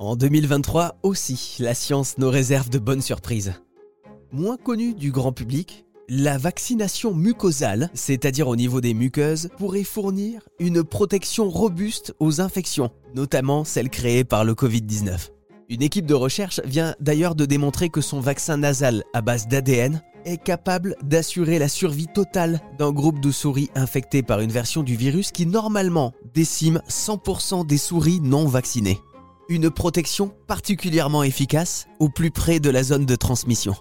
En 2023 aussi, la science nous réserve de bonnes surprises. Moins connue du grand public, la vaccination mucosale, c'est-à-dire au niveau des muqueuses, pourrait fournir une protection robuste aux infections, notamment celles créées par le Covid-19. Une équipe de recherche vient d'ailleurs de démontrer que son vaccin nasal à base d'ADN est capable d'assurer la survie totale d'un groupe de souris infectées par une version du virus qui normalement décime 100% des souris non vaccinées. Une protection particulièrement efficace au plus près de la zone de transmission.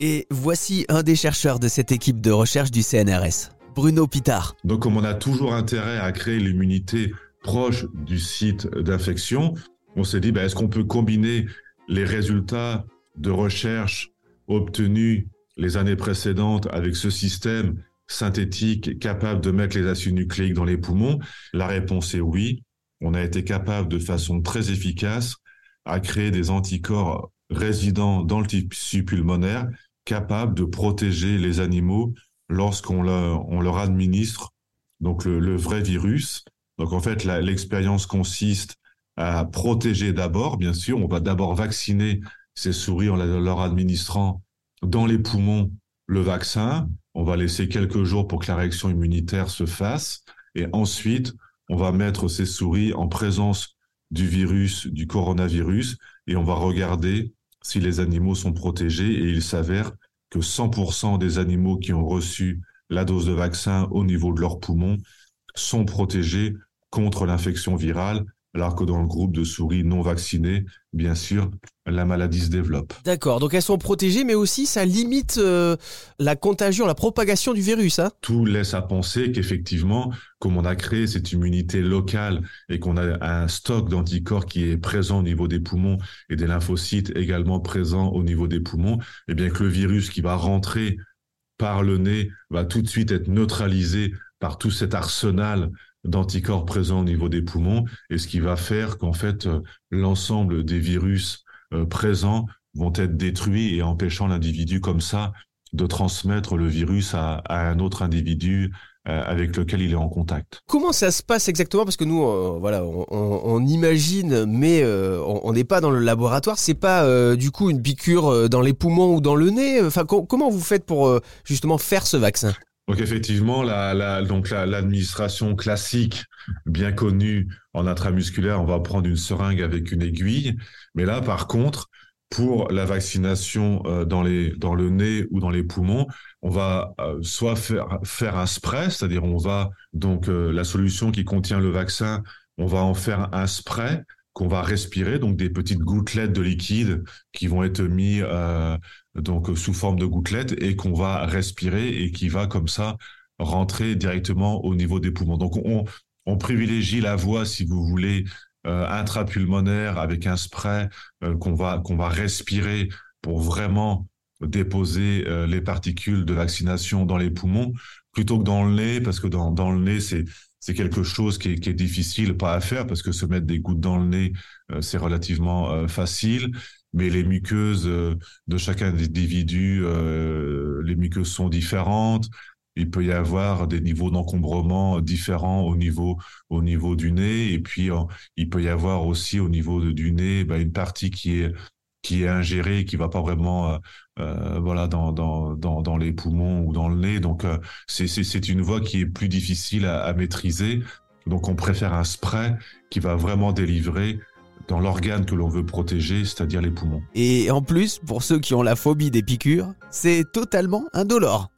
Et voici un des chercheurs de cette équipe de recherche du CNRS, Bruno Pitard. Donc comme on a toujours intérêt à créer l'immunité proche du site d'infection, on s'est dit, ben, est-ce qu'on peut combiner les résultats de recherche obtenus les années précédentes avec ce système synthétique capable de mettre les acides nucléiques dans les poumons? La réponse est oui. On a été capable de façon très efficace à créer des anticorps résidents dans le tissu pulmonaire capables de protéger les animaux lorsqu'on leur, on leur administre donc le, le, vrai virus. Donc en fait, l'expérience consiste à protéger d'abord, bien sûr. On va d'abord vacciner ces souris en leur administrant dans les poumons le vaccin. On va laisser quelques jours pour que la réaction immunitaire se fasse. Et ensuite, on va mettre ces souris en présence du virus, du coronavirus, et on va regarder si les animaux sont protégés. Et il s'avère que 100% des animaux qui ont reçu la dose de vaccin au niveau de leurs poumons sont protégés contre l'infection virale alors que dans le groupe de souris non vaccinées, bien sûr, la maladie se développe. D'accord, donc elles sont protégées, mais aussi ça limite euh, la contagion, la propagation du virus. Hein Tout laisse à penser qu'effectivement, comme on a créé cette immunité locale et qu'on a un stock d'anticorps qui est présent au niveau des poumons et des lymphocytes également présents au niveau des poumons, eh bien que le virus qui va rentrer par le nez va tout de suite être neutralisé par tout cet arsenal d'anticorps présents au niveau des poumons et ce qui va faire qu'en fait euh, l'ensemble des virus euh, présents vont être détruits et empêchant l'individu comme ça de transmettre le virus à, un autre individu euh, avec lequel il est en contact. Comment ça se passe exactement? Parce que nous, voilà, on, imagine, mais on n'est pas dans le laboratoire. C'est pas du coup une piqûre dans les poumons ou dans le nez? Enfin, comment vous faites pour justement faire ce vaccin? Donc effectivement, la, donc l'administration classique, bien connue en intramusculaire, on va prendre une seringue avec une aiguille. Mais là, par contre, pour la vaccination euh, dans les dans le nez ou dans les poumons, on va euh, soit faire faire un spray, c'est-à-dire on va donc euh, la solution qui contient le vaccin, on va en faire un spray qu'on va respirer, donc des petites gouttelettes de liquide qui vont être mis euh, donc sous forme de gouttelettes et qu'on va respirer et qui va comme ça rentrer directement au niveau des poumons. Donc on, on privilégie la voie, si vous voulez, euh, intrapulmonaire avec un spray euh, qu'on va qu'on va respirer pour vraiment déposer euh, les particules de vaccination dans les poumons plutôt que dans le nez parce que dans dans le nez c'est c'est quelque chose qui est, qui est, difficile pas à faire parce que se mettre des gouttes dans le nez, euh, c'est relativement euh, facile. Mais les muqueuses euh, de chacun des individus, les muqueuses sont différentes. Il peut y avoir des niveaux d'encombrement différents au niveau au niveau du nez, et puis il peut y avoir aussi au niveau de, du nez bah, une partie qui est qui est ingéré, qui va pas vraiment euh, euh, voilà dans, dans, dans, dans, les poumons ou dans le nez. Donc euh, c'est une voie qui est plus difficile à, à maîtriser. Donc on préfère un spray qui va vraiment délivrer dans l'organe que l'on veut protéger, c'est-à-dire les poumons. Et en plus, pour ceux qui ont la phobie des piqûres, c'est totalement indolore.